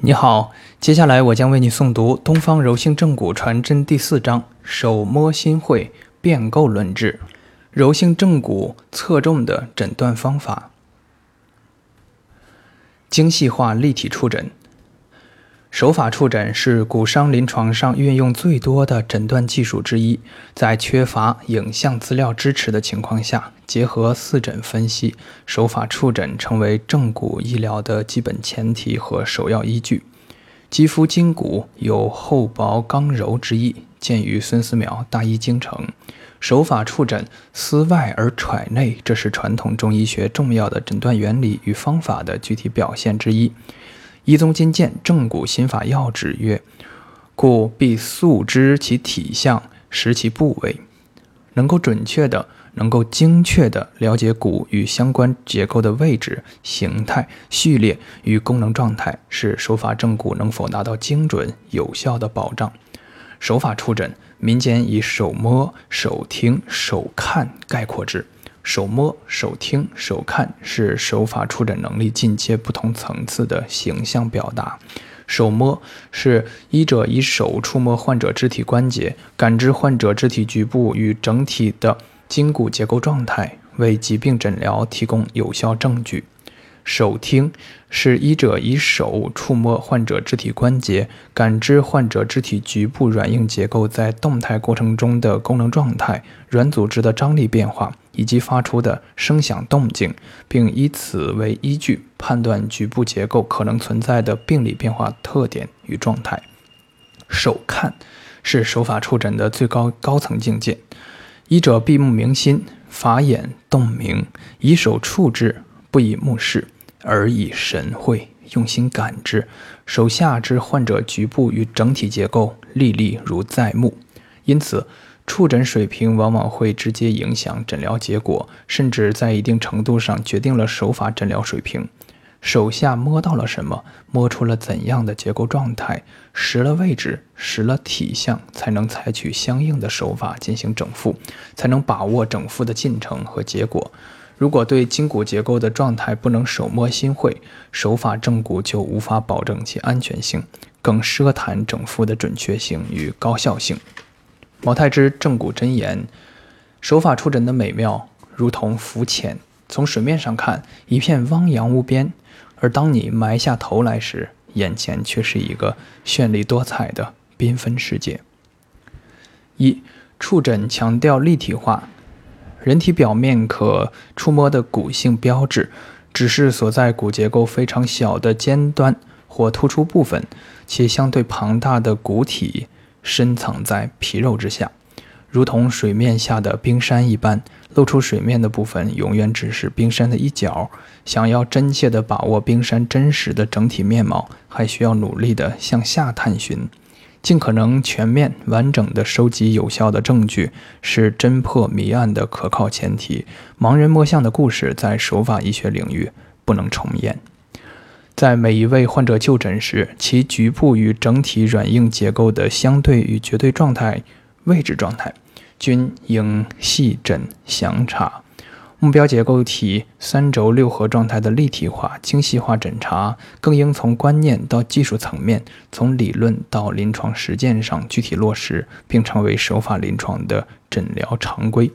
你好，接下来我将为你诵读《东方柔性正骨传真》第四章“手摸心会变构论治”，柔性正骨侧重的诊断方法，精细化立体触诊。手法触诊是骨伤临床上运用最多的诊断技术之一，在缺乏影像资料支持的情况下，结合四诊分析，手法触诊成为正骨医疗的基本前提和首要依据。肌肤筋骨有厚薄刚柔之意，见于孙思邈《大医精诚》。手法触诊思外而揣内，这是传统中医学重要的诊断原理与方法的具体表现之一。一宗金鉴正骨心法要旨曰：故必素知其体相，识其部位，能够准确的、能够精确的了解骨与相关结构的位置、形态、序列与功能状态，是手法正骨能否达到精准有效的保障。手法触诊，民间以手摸、手听、手看概括之。手摸、手听、手看是手法触诊能力进阶不同层次的形象表达。手摸是医者以手触摸患者肢体关节，感知患者肢体局部与整体的筋骨结构状态，为疾病诊疗提供有效证据。手听是医者以手触摸患者肢体关节，感知患者肢体局部软硬结构在动态过程中的功能状态、软组织的张力变化以及发出的声响动静，并以此为依据判断局部结构可能存在的病理变化特点与状态。手看是手法触诊的最高高层境界，医者闭目明心，法眼洞明，以手触之，不以目视。而以神会用心感知，手下之患者局部与整体结构历历如在目，因此触诊水平往往会直接影响诊疗结果，甚至在一定程度上决定了手法诊疗水平。手下摸到了什么，摸出了怎样的结构状态，识了位置，识了体相，才能采取相应的手法进行整复，才能把握整复的进程和结果。如果对筋骨结构的状态不能手摸心会，手法正骨就无法保证其安全性，更奢谈整复的准确性与高效性。毛太之正骨真言：手法触诊的美妙，如同浮潜，从水面上看一片汪洋无边，而当你埋下头来时，眼前却是一个绚丽多彩的缤纷世界。一触诊强调立体化。人体表面可触摸的骨性标志，只是所在骨结构非常小的尖端或突出部分，且相对庞大的骨体深藏在皮肉之下，如同水面下的冰山一般。露出水面的部分永远只是冰山的一角。想要真切地把握冰山真实的整体面貌，还需要努力地向下探寻。尽可能全面完整地收集有效的证据，是侦破谜案的可靠前提。盲人摸象的故事在手法医学领域不能重演。在每一位患者就诊时，其局部与整体软硬结构的相对与绝对状态、位置状态，均应细诊详查。目标结构体三轴六合状态的立体化、精细化诊查，更应从观念到技术层面，从理论到临床实践上具体落实，并成为手法临床的诊疗常规。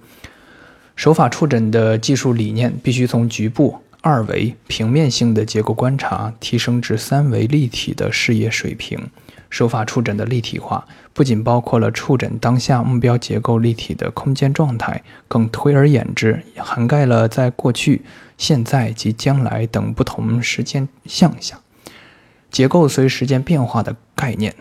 手法触诊的技术理念必须从局部二维平面性的结构观察，提升至三维立体的视野水平。手法触诊的立体化不仅包括了触诊当下目标结构立体的空间状态，更推而演之，涵盖了在过去、现在及将来等不同时间项下结构随时间变化的概念。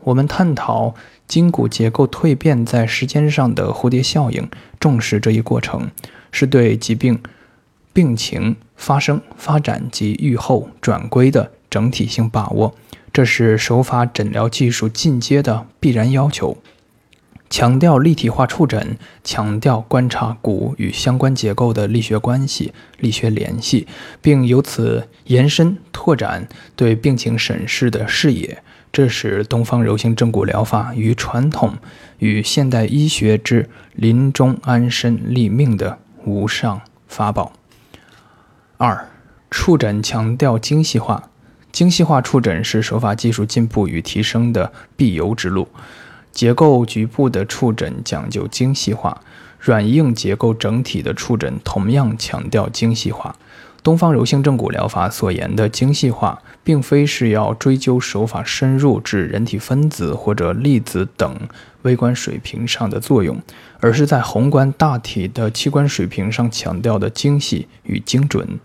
我们探讨筋骨结构蜕变在时间上的蝴蝶效应，重视这一过程，是对疾病病情发生、发展及预后转归的整体性把握。这是手法诊疗技术进阶的必然要求，强调立体化触诊，强调观察骨与相关结构的力学关系、力学联系，并由此延伸拓展对病情审视的视野。这是东方柔性正骨疗法与传统与现代医学之临终安身立命的无上法宝。二，触诊强调精细化。精细化触诊是手法技术进步与提升的必由之路。结构局部的触诊讲究精细化，软硬结构整体的触诊同样强调精细化。东方柔性正骨疗法所言的精细化，并非是要追究手法深入至人体分子或者粒子等微观水平上的作用，而是在宏观大体的器官水平上强调的精细与精准、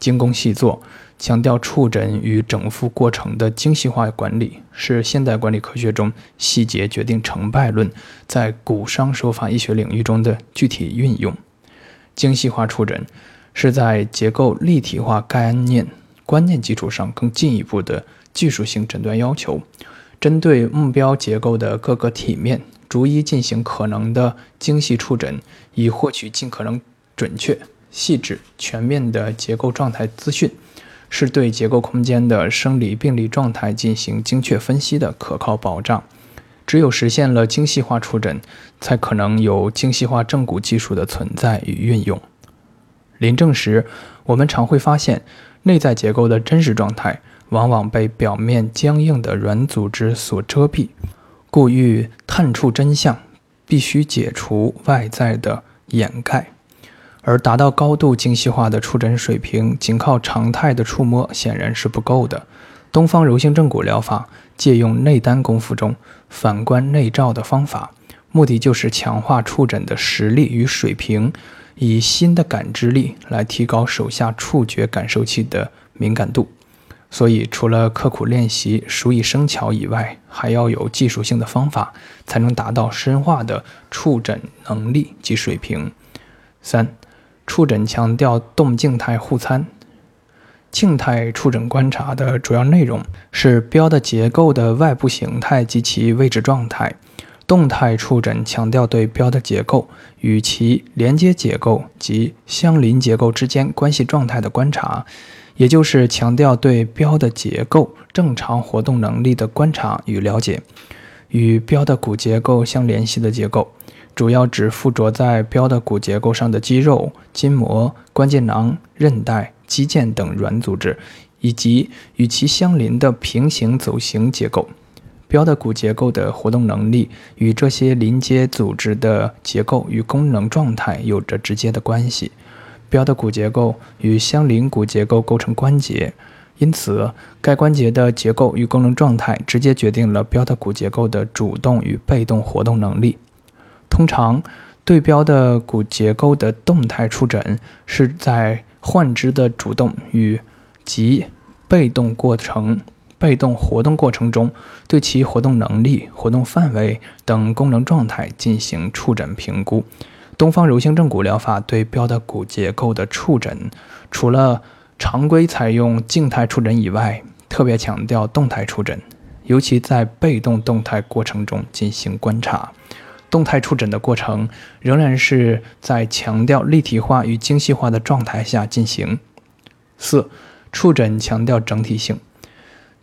精工细作。强调触诊与整复过程的精细化管理，是现代管理科学中细节决定成败论在骨伤手法医学领域中的具体运用。精细化触诊是在结构立体化概念观念基础上更进一步的技术性诊断要求，针对目标结构的各个体面，逐一进行可能的精细触诊，以获取尽可能准确、细致、全面的结构状态资讯。是对结构空间的生理病理状态进行精确分析的可靠保障。只有实现了精细化触诊，才可能有精细化正骨技术的存在与运用。临证时，我们常会发现，内在结构的真实状态往往被表面僵硬的软组织所遮蔽，故欲探触真相，必须解除外在的掩盖。而达到高度精细化的触诊水平，仅靠常态的触摸显然是不够的。东方柔性正骨疗法借用内丹功夫中反观内照的方法，目的就是强化触诊的实力与水平，以新的感知力来提高手下触觉感受器的敏感度。所以，除了刻苦练习、熟以生巧以外，还要有技术性的方法，才能达到深化的触诊能力及水平。三。触诊强调动静态互参。静态触诊观察的主要内容是标的结构的外部形态及其位置状态；动态触诊强调对标的结构与其连接结构及相邻结构之间关系状态的观察，也就是强调对标的结构正常活动能力的观察与了解，与标的骨结构相联系的结构。主要指附着在标的骨结构上的肌肉、筋膜、关节囊、韧带、肌腱等软组织，以及与其相邻的平行走形结构。标的骨结构的活动能力与这些邻接组织的结构与功能状态有着直接的关系。标的骨结构与相邻骨结构构成关节，因此该关节的结构与功能状态直接决定了标的骨结构的主动与被动活动能力。通常，对标的骨结构的动态触诊是在患肢的主动与及被动过程、被动活动过程中，对其活动能力、活动范围等功能状态进行触诊评估。东方柔性正骨疗法对标的骨结构的触诊，除了常规采用静态触诊以外，特别强调动态触诊，尤其在被动动态过程中进行观察。动态触诊的过程仍然是在强调立体化与精细化的状态下进行。四、触诊强调整体性，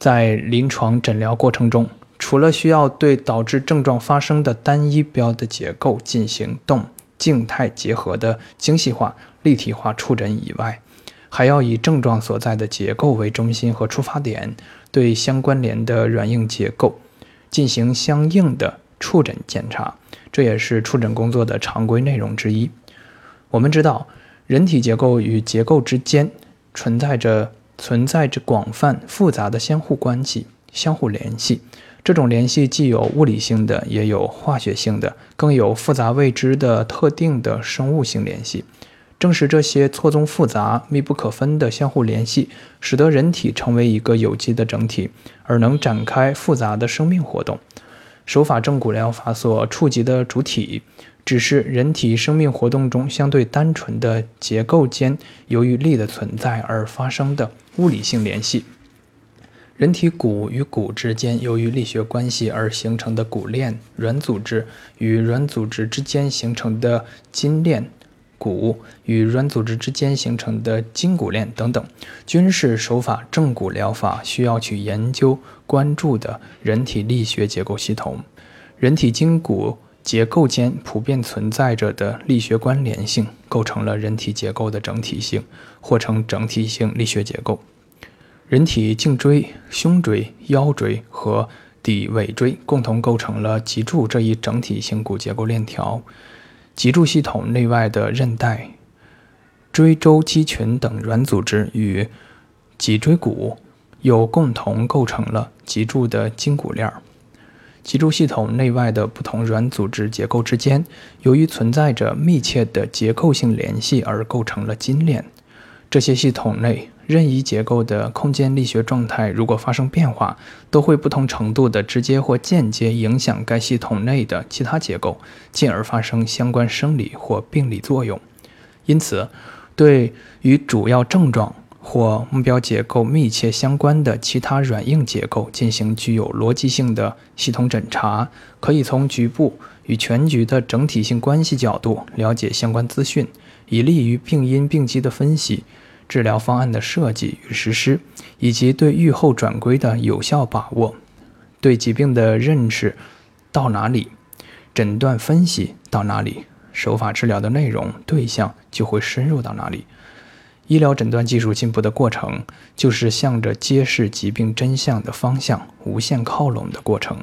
在临床诊疗过程中，除了需要对导致症状发生的单一标的结构进行动静态结合的精细化、立体化触诊以外，还要以症状所在的结构为中心和出发点，对相关联的软硬结构进行相应的触诊检查。这也是触诊工作的常规内容之一。我们知道，人体结构与结构之间存在着存在着广泛复杂的相互关系、相互联系。这种联系既有物理性的，也有化学性的，更有复杂未知的特定的生物性联系。正是这些错综复杂、密不可分的相互联系，使得人体成为一个有机的整体，而能展开复杂的生命活动。手法正骨疗法所触及的主体，只是人体生命活动中相对单纯的结构间由于力的存在而发生的物理性联系。人体骨与骨之间由于力学关系而形成的骨链，软组织与软组织之间形成的筋链。骨与软组织之间形成的筋骨链等等，均是手法正骨疗法需要去研究关注的人体力学结构系统。人体筋骨结构间普遍存在着的力学关联性，构成了人体结构的整体性，或称整体性力学结构。人体颈椎、胸椎、腰椎和骶尾椎共同构成了脊柱这一整体性骨结构链条。脊柱系统内外的韧带、椎周肌群等软组织与脊椎骨又共同构成了脊柱的筋骨链儿。脊柱系统内外的不同软组织结构之间，由于存在着密切的结构性联系而构成了筋链。这些系统内任意结构的空间力学状态，如果发生变化，都会不同程度的直接或间接影响该系统内的其他结构，进而发生相关生理或病理作用。因此，对于主要症状。或目标结构密切相关的其他软硬结构进行具有逻辑性的系统诊查，可以从局部与全局的整体性关系角度了解相关资讯，以利于病因病机的分析、治疗方案的设计与实施，以及对预后转归的有效把握。对疾病的认识到哪里，诊断分析到哪里，手法治疗的内容对象就会深入到哪里。医疗诊断技术进步的过程，就是向着揭示疾病真相的方向无限靠拢的过程。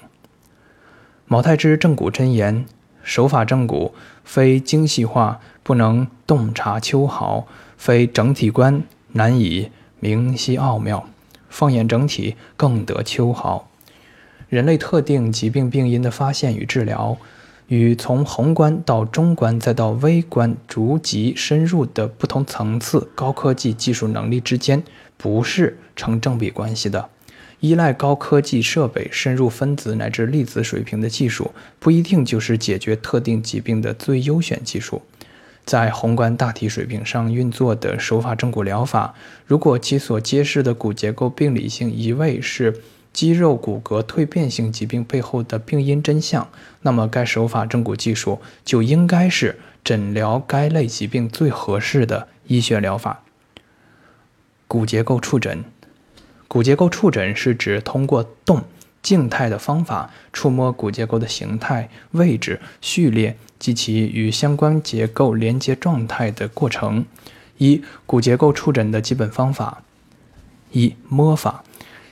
毛太之正骨真言：手法正骨，非精细化不能洞察秋毫，非整体观难以明晰奥妙。放眼整体，更得秋毫。人类特定疾病病因的发现与治疗。与从宏观到中观再到微观逐级深入的不同层次高科技技术能力之间，不是成正比关系的。依赖高科技设备深入分子乃至粒子水平的技术，不一定就是解决特定疾病的最优选技术。在宏观大体水平上运作的手法正骨疗法，如果其所揭示的骨结构病理性移位是。肌肉骨骼蜕变性疾病背后的病因真相，那么该手法正骨技术就应该是诊疗该类疾病最合适的医学疗法。骨结构触诊，骨结构触诊是指通过动静态的方法触摸骨结构的形态、位置、序列及其与相关结构连接状态的过程。一、骨结构触诊的基本方法：一、摸法。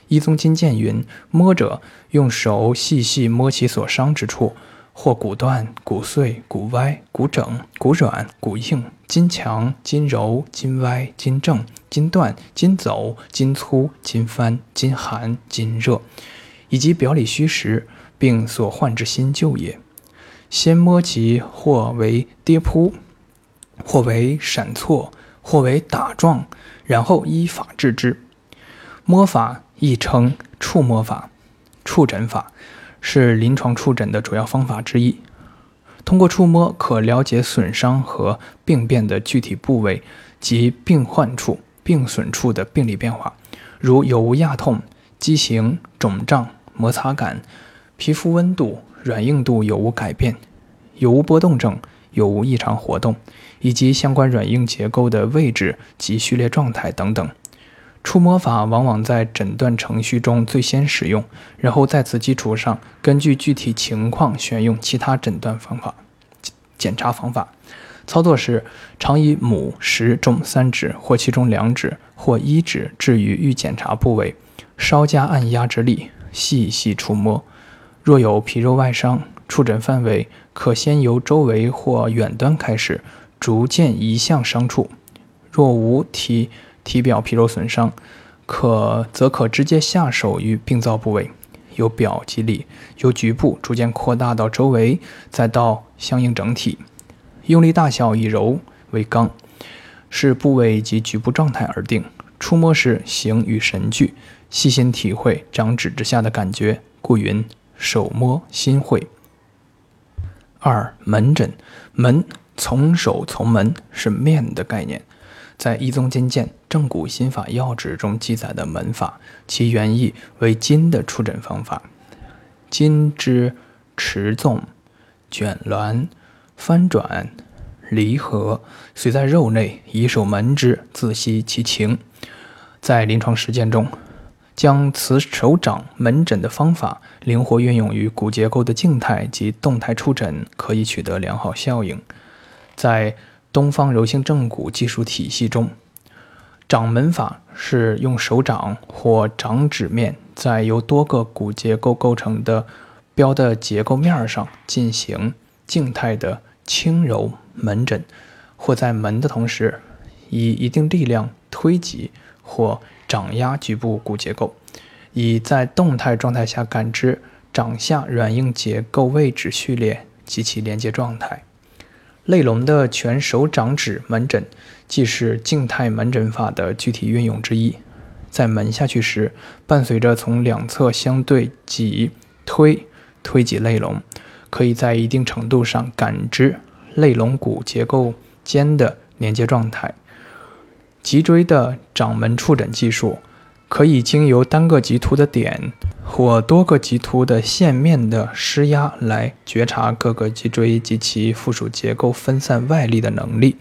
一宗金鉴云：“摸者，用手细细摸其所伤之处，或骨断、骨碎、骨歪、骨整、骨软、骨硬、筋强、筋柔、筋歪、筋正、筋断、筋走、筋粗、筋翻、筋寒、筋热，以及表里虚实，并所患之新旧也。先摸其或为跌扑，或为闪挫，或为打撞，然后依法治之。摸法。”亦称触摸法、触诊法，是临床触诊的主要方法之一。通过触摸，可了解损伤和病变的具体部位及病患处、病损处的病理变化，如有无压痛、畸形、肿胀、摩擦感、皮肤温度、软硬度有无改变、有无波动症、有无异常活动，以及相关软硬结构的位置及序列状态等等。触摸法往往在诊断程序中最先使用，然后在此基础上，根据具体情况选用其他诊断方法、检查方法。操作时，常以拇、食、中三指或其中两指或一指置于预检查部位，稍加按压之力，细细触摸。若有皮肉外伤，触诊范围可先由周围或远端开始，逐渐移向伤处。若无体。体表皮肉损伤，可则可直接下手于病灶部位，由表及里，由局部逐渐扩大到周围，再到相应整体。用力大小以柔为刚，视部位及局部状态而定。触摸时形与神俱，细心体会掌指之下的感觉，故云手摸心会。二门诊，门从手从门是面的概念。在《一宗金鉴正骨心法要旨》中记载的门法，其原意为筋的触诊方法。筋之持纵、卷挛、翻转、离合，虽在肉内，以手门之，自悉其情。在临床实践中，将此手掌门诊的方法灵活运用于骨结构的静态及动态触诊，可以取得良好效应。在东方柔性正骨技术体系中，掌门法是用手掌或掌指面在由多个骨结构构成的标的结构面上进行静态的轻柔门诊，或在门的同时以一定力量推挤或掌压局部骨结构，以在动态状态下感知掌下软硬结构位置序列及其连接状态。类龙的全手掌指门诊，既是静态门诊法的具体运用之一。在门下去时，伴随着从两侧相对挤推推挤肋龙，可以在一定程度上感知肋龙骨结构间的连接状态。脊椎的掌门触诊技术，可以经由单个棘突的点。或多个棘突的线面的施压来觉察各个脊椎及其附属结构分散外力的能力，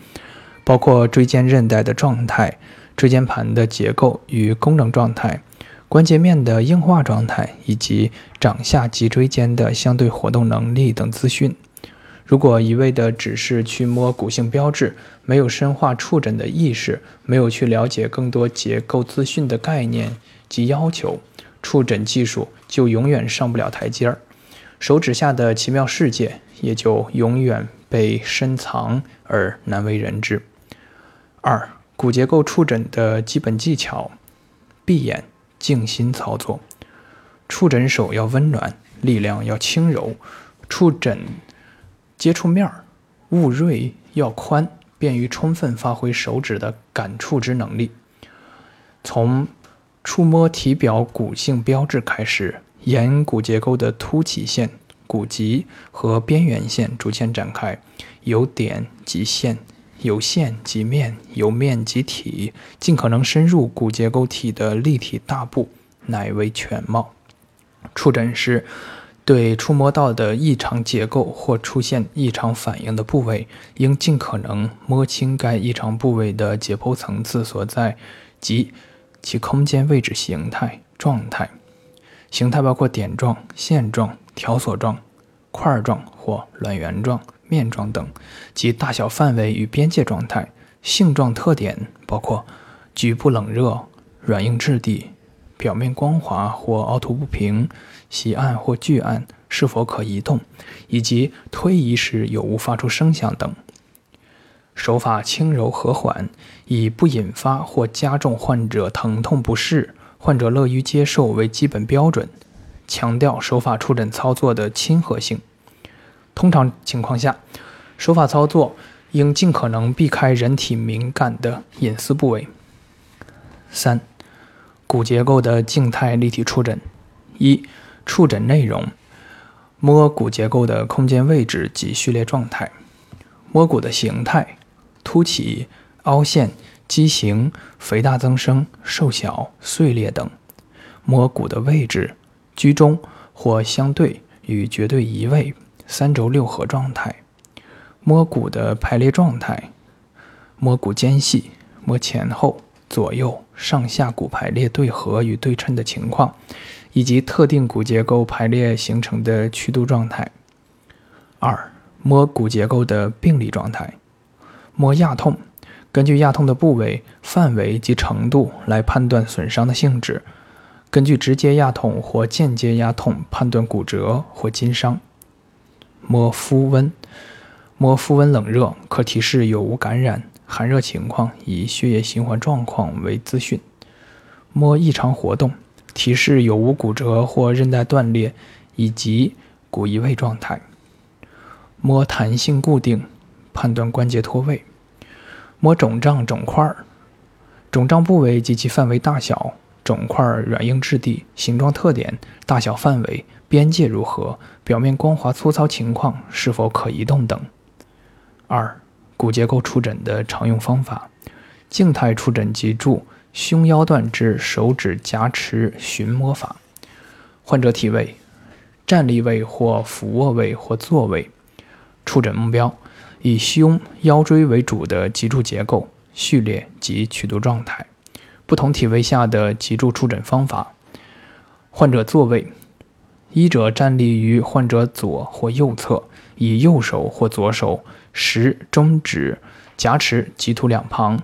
包括椎间韧带的状态、椎间盘的结构与功能状态、关节面的硬化状态以及掌下脊椎间的相对活动能力等资讯。如果一味的只是去摸骨性标志，没有深化触诊的意识，没有去了解更多结构资讯的概念及要求。触诊技术就永远上不了台阶儿，手指下的奇妙世界也就永远被深藏而难为人知。二、骨结构触诊的基本技巧：闭眼静心操作。触诊手要温暖，力量要轻柔。触诊接触面儿物锐要宽，便于充分发挥手指的感触之能力。从触摸体表骨性标志开始，沿骨结构的凸起线、骨棘和边缘线逐渐展开，由点及线，由线及面，由面及体，尽可能深入骨结构体的立体大部，乃为全貌。触诊时，对触摸到的异常结构或出现异常反应的部位，应尽可能摸清该异常部位的解剖层次所在及。其空间位置形态状态，形态包括点状、线状、条索状、块状或卵圆状、面状等，及大小范围与边界状态。性状特点包括局部冷热、软硬质地、表面光滑或凹凸不平、细暗或巨暗、是否可移动，以及推移时有无发出声响等。手法轻柔和缓，以不引发或加重患者疼痛不适、患者乐于接受为基本标准。强调手法触诊操作的亲和性。通常情况下，手法操作应尽可能避开人体敏感的隐私部位。三、骨结构的静态立体触诊。一、触诊内容：摸骨结构的空间位置及序列状态，摸骨的形态。凸起、凹陷、畸形、肥大增生、瘦小、碎裂等；摸骨的位置，居中或相对与绝对移位、三轴六合状态；摸骨的排列状态，摸骨间隙，摸前后、左右、上下骨排列对合与对称的情况，以及特定骨结构排列形成的曲度状态。二、摸骨结构的病理状态。摸压痛，根据压痛的部位、范围及程度来判断损伤的性质；根据直接压痛或间接压痛判断骨折或筋伤。摸肤温，摸肤温冷热可提示有无感染、寒热情况，以血液循环状况为资讯。摸异常活动，提示有无骨折或韧带断裂，以及骨移位状态。摸弹性固定。判断关节脱位，摸肿胀肿块儿，肿胀部位及其范围大小，肿块软硬质地、形状特点、大小范围、边界如何，表面光滑粗糙情况是否可移动等。二、骨结构触诊的常用方法：静态触诊脊柱胸腰段之手指夹持寻摸法。患者体位：站立位或俯卧位或坐位。触诊目标。以胸腰椎为主的脊柱结构、序列及曲度状态，不同体位下的脊柱触诊方法。患者坐位，医者站立于患者左或右侧，以右手或左手食中指夹持棘突两旁，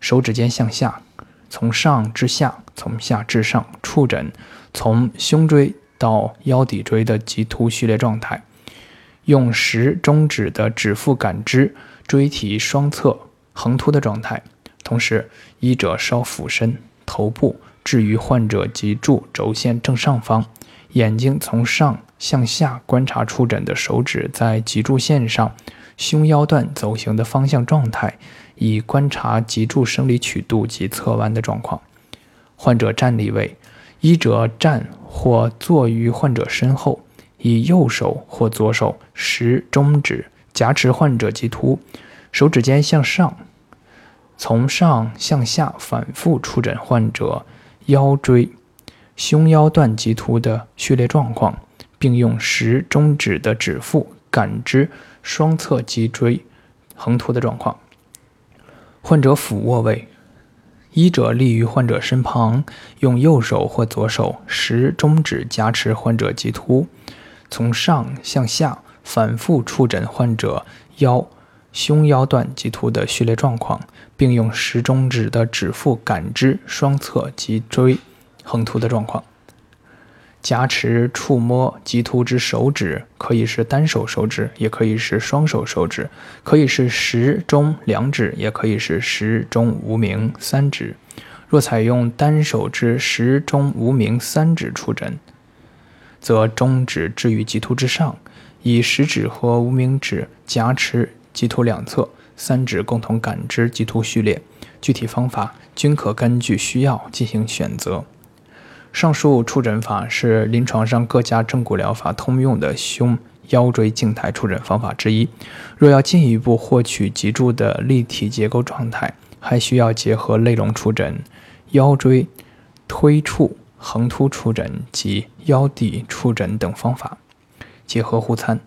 手指尖向下，从上至下，从下至上触诊从胸椎到腰骶椎的棘突序列状态，用食中指的指腹感知椎体双侧横突的状态。同时，医者稍俯身，头部置于患者脊柱轴线正上方，眼睛从上向下观察触诊的手指在脊柱线上胸腰段走行的方向状态。以观察脊柱生理曲度及侧弯的状况。患者站立位，医者站或坐于患者身后，以右手或左手食中指夹持患者棘突，手指尖向上，从上向下反复触诊患者腰椎、胸腰段棘突的序列状况，并用食中指的指腹感知双侧脊椎横突的状况。患者俯卧位，医者立于患者身旁，用右手或左手食中指夹持患者棘突，从上向下反复触诊患者腰、胸腰段棘突的序列状况，并用食中指的指腹感知双侧脊椎横突的状况。夹持、触摸棘突之手指，可以是单手手指，也可以是双手手指，可以是食中两指，也可以是食中无名三指。若采用单手之食中无名三指触诊，则中指置于棘突之上，以食指和无名指夹持棘突两侧，三指共同感知棘突序列。具体方法均可根据需要进行选择。上述触诊法是临床上各家正骨疗法通用的胸腰椎静态触诊方法之一。若要进一步获取脊柱的立体结构状态，还需要结合内隆触诊、腰椎推触横突触诊及腰骶触诊等方法，结合互参。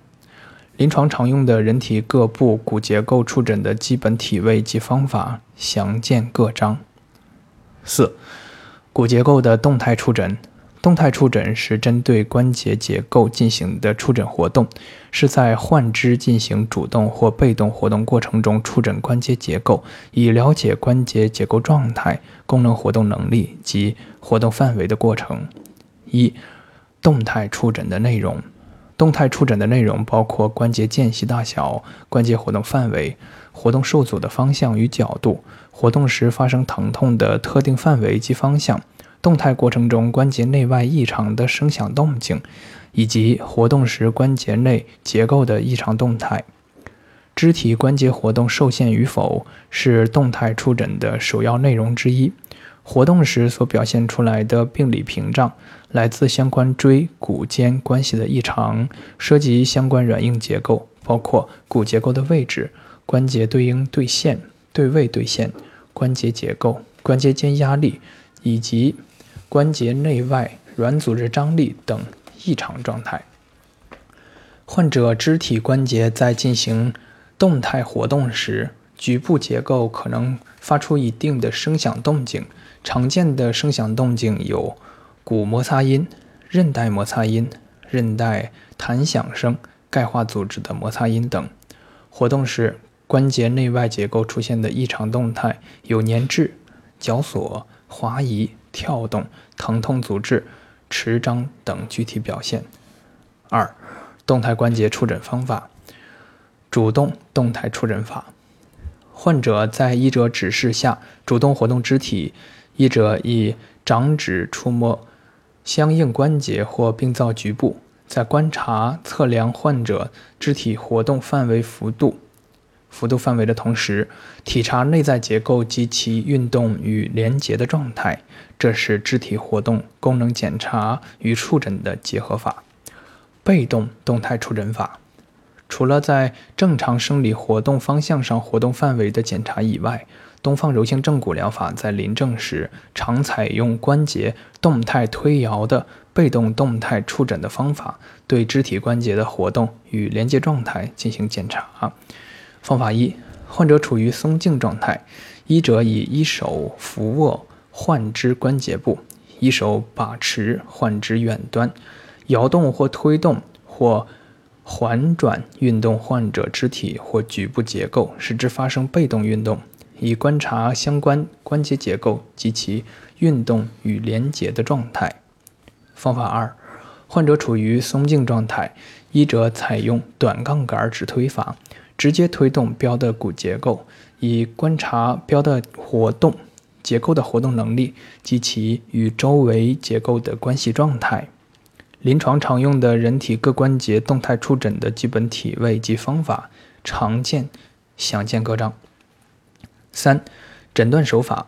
临床常用的人体各部骨结构触诊的基本体位及方法，详见各章。四。骨结构的动态触诊，动态触诊是针对关节结构进行的触诊活动，是在患肢进行主动或被动活动过程中触诊关节结构，以了解关节结构状态、功能活动能力及活动范围的过程。一、动态触诊的内容。动态触诊的内容包括关节间隙大小、关节活动范围、活动受阻的方向与角度、活动时发生疼痛的特定范围及方向、动态过程中关节内外异常的声响动静，以及活动时关节内结构的异常动态。肢体关节活动受限与否是动态触诊的首要内容之一。活动时所表现出来的病理屏障，来自相关椎骨间关系的异常，涉及相关软硬结构，包括骨结构的位置、关节对应对线、对位对线、关节结构、关节间压力以及关节内外软组织张力等异常状态。患者肢体关节在进行动态活动时，局部结构可能发出一定的声响动静。常见的声响动静有骨摩擦音、韧带摩擦音、韧带弹响声、钙化组织的摩擦音等。活动时，关节内外结构出现的异常动态有粘滞、绞索、滑移、跳动、疼痛阻滞、持张等具体表现。二、动态关节触诊方法：主动动态触诊法。患者在医者指示下主动活动肢体。医者以掌指触摸相应关节或病灶局部，在观察测量患者肢体活动范围幅度、幅度范围的同时，体察内在结构及其运动与连结的状态。这是肢体活动功能检查与触诊的结合法。被动动态触诊法，除了在正常生理活动方向上活动范围的检查以外。东方柔性正骨疗法在临证时常采用关节动态推摇的被动动态触诊的方法，对肢体关节的活动与连接状态进行检查。方法一：患者处于松静状态，医者以一手扶握患肢关节部，一手把持患肢远端，摇动或推动或缓转运动患者肢体或局部结构，使之发生被动运动。以观察相关关节结构及其运动与连结的状态。方法二，患者处于松静状态，医者采用短杠杆指推法，直接推动标的骨结构，以观察标的活动结构的活动能力及其与周围结构的关系状态。临床常用的人体各关节动态触诊的基本体位及方法，常见详见各章。三、诊断手法：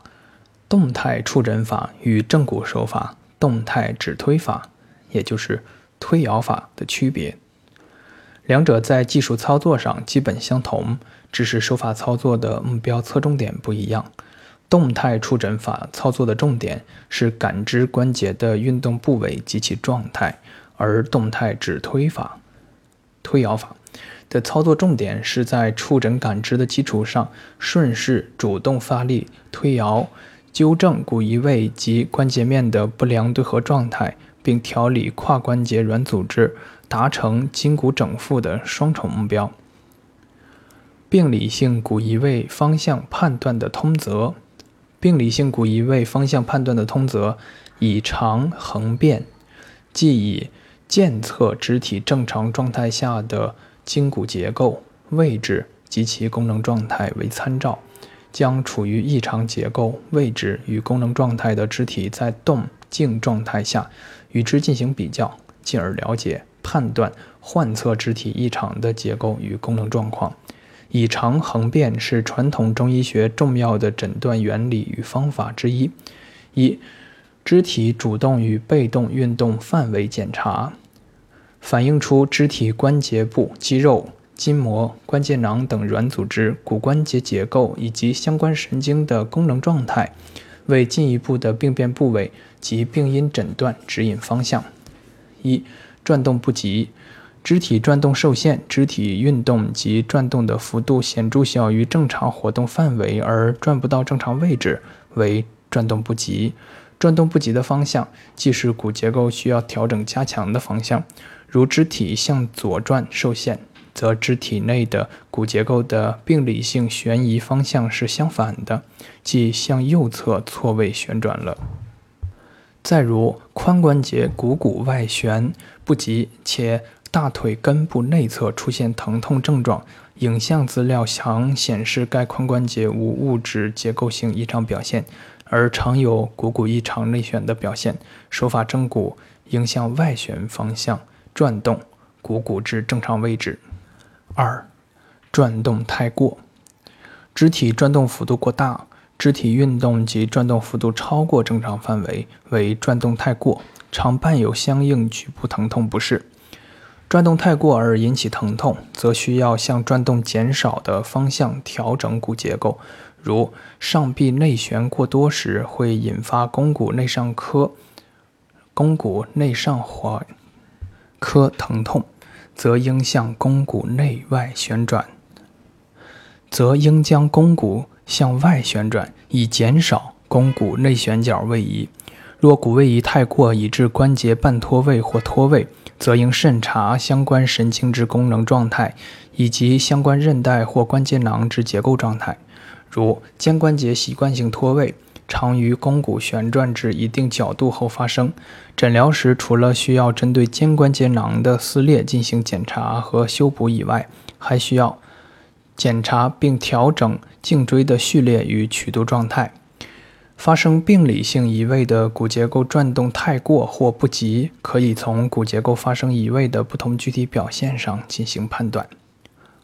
动态触诊法与正骨手法、动态指推法，也就是推摇法的区别。两者在技术操作上基本相同，只是手法操作的目标侧重点不一样。动态触诊法操作的重点是感知关节的运动部位及其状态，而动态指推法、推摇法的操作重点是在触诊感知的基础上，顺势主动发力推摇，纠正骨移位及关节面的不良对合状态，并调理跨关节软组织，达成筋骨整复的双重目标。病理性骨移位方向判断的通则。病理性骨移位方向判断的通则，以长恒变，即以健侧肢体正常状态下的筋骨结构、位置及其功能状态为参照，将处于异常结构、位置与功能状态的肢体在动静状态下与之进行比较，进而了解判断患侧肢体异常的结构与功能状况。以长横变是传统中医学重要的诊断原理与方法之一。一、肢体主动与被动运动范围检查，反映出肢体关节部肌肉、筋膜、关节囊等软组织、骨关节结构以及相关神经的功能状态，为进一步的病变部位及病因诊断指引方向。一、转动不及。肢体转动受限，肢体运动及转动的幅度显著小于正常活动范围而转不到正常位置，为转动不及。转动不及的方向，既是骨结构需要调整加强的方向。如肢体向左转受限，则肢体内的骨结构的病理性旋移方向是相反的，即向右侧错位旋转了。再如髋关节股骨外旋不及，且大腿根部内侧出现疼痛症状，影像资料详显示该髋关节无物质结构性异常表现，而常有股骨异常内旋的表现。手法正骨应向外旋方向转动股骨至正常位置。二、转动太过，肢体转动幅度过大，肢体运动及转动幅度超过正常范围为转动太过，常伴有相应局部疼痛不适。转动太过而引起疼痛，则需要向转动减少的方向调整骨结构。如上臂内旋过多时，会引发肱骨内上髁、肱骨内上踝髁疼痛，则应向肱骨内外旋转，则应将肱骨向外旋转，以减少肱骨内旋角位移。若骨位移太过，以致关节半脱位或脱位。则应慎查相关神经之功能状态，以及相关韧带或关节囊之结构状态。如肩关节习惯性脱位，常于肱骨旋转至一定角度后发生。诊疗时，除了需要针对肩关节囊的撕裂进行检查和修补以外，还需要检查并调整颈椎的序列与曲度状态。发生病理性移位的骨结构转动太过或不及，可以从骨结构发生移位的不同具体表现上进行判断。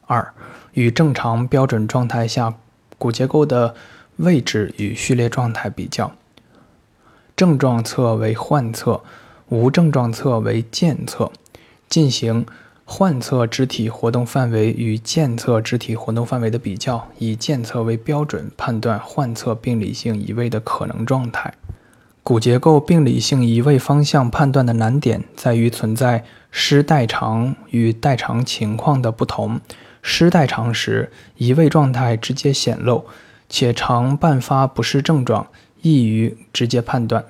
二、与正常标准状态下骨结构的位置与序列状态比较。症状侧为患侧，无症状侧为健侧，进行。患侧肢体活动范围与健侧肢体活动范围的比较，以健侧为标准判断患侧病理性移位的可能状态。骨结构病理性移位方向判断的难点在于存在失代偿与代偿情况的不同。失代偿时，移位状态直接显露，且常伴发不适症状，易于直接判断，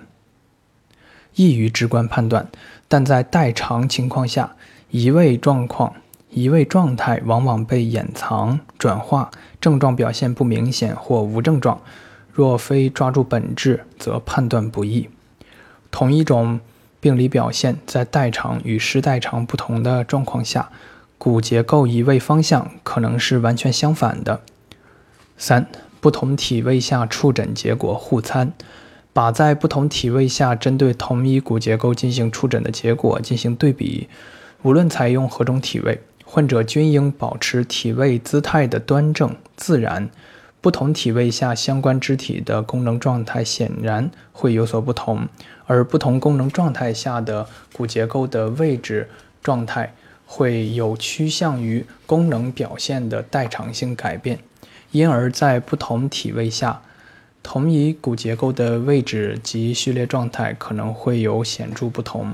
易于直观判断；但在代偿情况下，移位状况移位状态往往被掩藏、转化，症状表现不明显或无症状。若非抓住本质，则判断不易。同一种病理表现，在代偿与失代偿不同的状况下，骨结构移位方向可能是完全相反的。三、不同体位下触诊结果互参，把在不同体位下针对同一骨结构进行触诊的结果进行对比，无论采用何种体位。患者均应保持体位姿态的端正自然。不同体位下相关肢体的功能状态显然会有所不同，而不同功能状态下的骨结构的位置状态会有趋向于功能表现的代偿性改变。因而，在不同体位下，同一骨结构的位置及序列状态可能会有显著不同。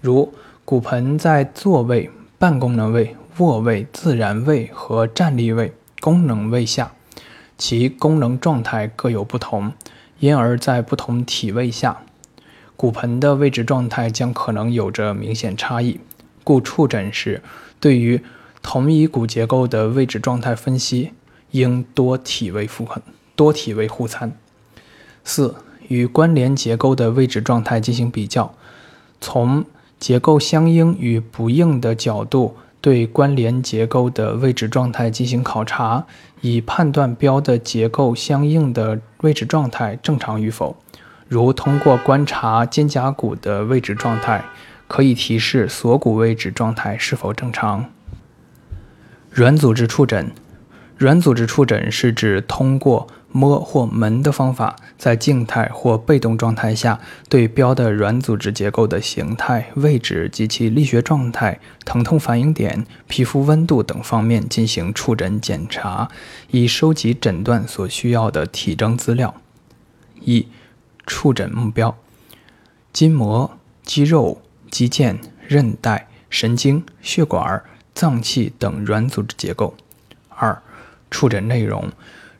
如骨盆在坐位。半功能位、卧位、自然位和站立位功能位下，其功能状态各有不同，因而，在不同体位下，骨盆的位置状态将可能有着明显差异。故触诊时，对于同一骨结构的位置状态分析，应多体位复衡、多体位互参。四、与关联结构的位置状态进行比较，从。结构相应与不应的角度，对关联结构的位置状态进行考察，以判断标的结构相应的位置状态正常与否。如通过观察肩胛骨的位置状态，可以提示锁骨位置状态是否正常。软组织触诊，软组织触诊是指通过。摸或门的方法，在静态或被动状态下，对标的软组织结构的形态、位置及其力学状态、疼痛反应点、皮肤温度等方面进行触诊检查，以收集诊断所需要的体征资料。一、触诊目标：筋膜、肌肉、肌腱、韧带、神经、血管、脏器等软组织结构。二、触诊内容。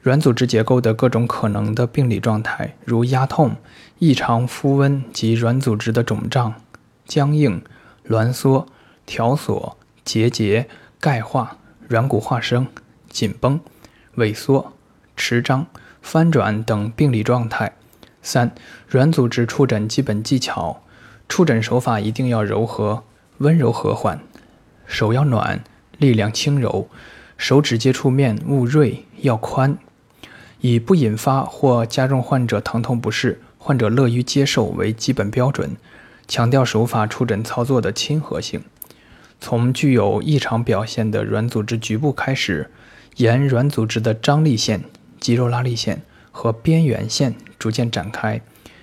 软组织结构的各种可能的病理状态，如压痛、异常肤温及软组织的肿胀、僵硬、挛缩、条索、结节、钙化、软骨化生、紧绷、萎缩、持张、翻转等病理状态。三、软组织触诊基本技巧：触诊手法一定要柔和、温柔和缓，手要暖，力量轻柔，手指接触面勿锐，要宽。以不引发或加重患者疼痛不适、患者乐于接受为基本标准，强调手法触诊操作的亲和性。从具有异常表现的软组织局部开始，沿软组织的张力线、肌肉拉力线和边缘线逐渐展开，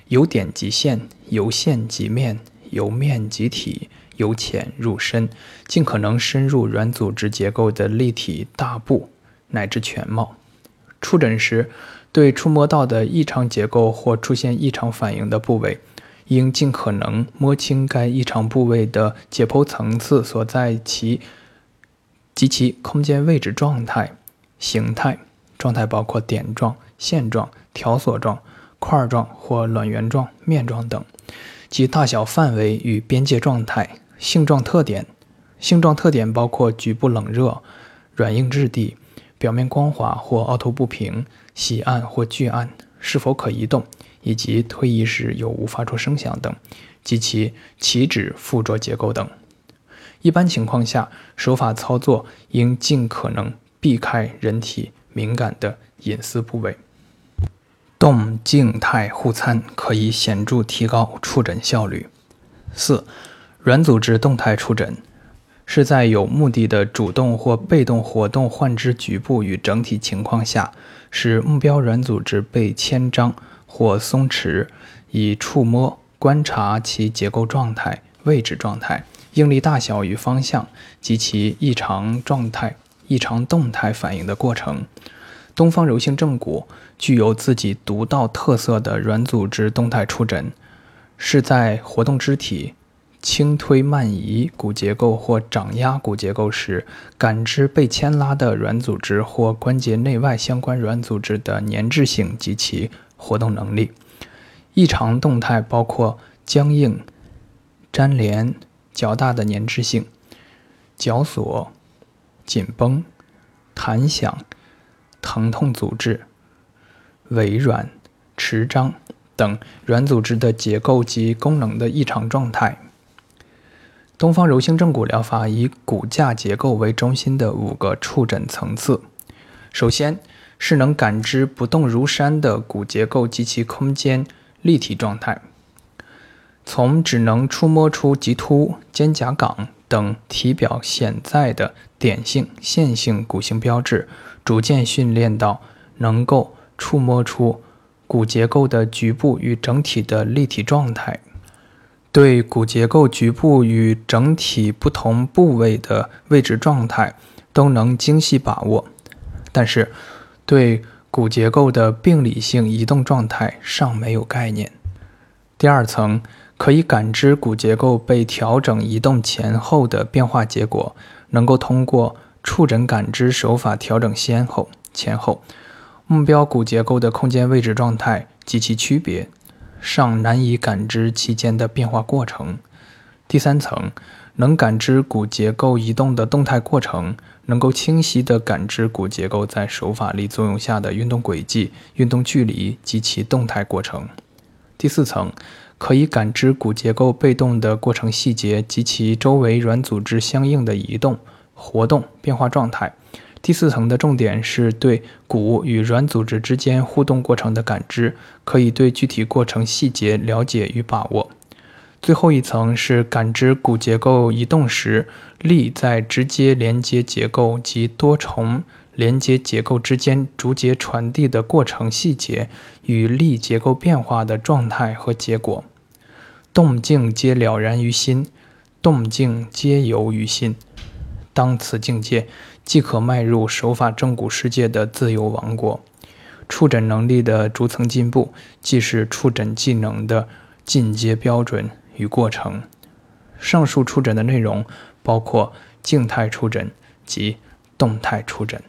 由点及线，由线及面，由面及体，由浅入深，尽可能深入软组织结构的立体大部乃至全貌。触诊时，对触摸到的异常结构或出现异常反应的部位，应尽可能摸清该异常部位的解剖层次所在其及其空间位置状态、形态。状态包括点状、线状、条索状、块状或卵圆状、面状等，及大小范围与边界状态。性状特点，性状特点包括局部冷热、软硬质地。表面光滑或凹凸不平、细暗或巨暗，是否可移动，以及推移时有无发出声响等，及其起止附着结构等。一般情况下，手法操作应尽可能避开人体敏感的隐私部位。动静态互参可以显著提高触诊效率。四、软组织动态触诊。是在有目的的主动或被动活动患肢局部与整体情况下，使目标软组织被牵张或松弛，以触摸观察其结构状态、位置状态、应力大小与方向及其异常状态、异常动态反应的过程。东方柔性正骨具有自己独到特色的软组织动态触诊，是在活动肢体。轻推慢移骨结构或掌压骨结构时，感知被牵拉的软组织或关节内外相关软组织的粘滞性及其活动能力。异常动态包括僵硬、粘连、较大的粘滞性。绞索、紧绷、弹响、疼痛组织、萎软、迟张等软组织的结构及功能的异常状态。东方柔性正骨疗法以骨架结构为中心的五个触诊层次，首先是能感知不动如山的骨结构及其空间立体状态。从只能触摸出棘突、肩胛岗等体表显在的点性、线性骨性标志，逐渐训练到能够触摸出骨结构的局部与整体的立体状态，对骨结构局部与整体不同部位的位置状态都能精细把握，但是对骨结构的病理性移动状态尚没有概念。第二层。可以感知骨结构被调整移动前后的变化结果，能够通过触诊感知手法调整先后、前后目标骨结构的空间位置状态及其区别，尚难以感知其间的变化过程。第三层，能感知骨结构移动的动态过程，能够清晰地感知骨结构在手法力作用下的运动轨迹、运动距离及其动态过程。第四层。可以感知骨结构被动的过程细节及其周围软组织相应的移动、活动、变化状态。第四层的重点是对骨与软组织之间互动过程的感知，可以对具体过程细节了解与把握。最后一层是感知骨结构移动时力在直接连接结构及多重。连接结构之间逐节传递的过程细节与力结构变化的状态和结果，动静皆了然于心，动静皆由于心。当此境界，即可迈入手法正骨世界的自由王国。触诊能力的逐层进步，既是触诊技能的进阶标准与过程。上述触诊的内容包括静态触诊及动态触诊。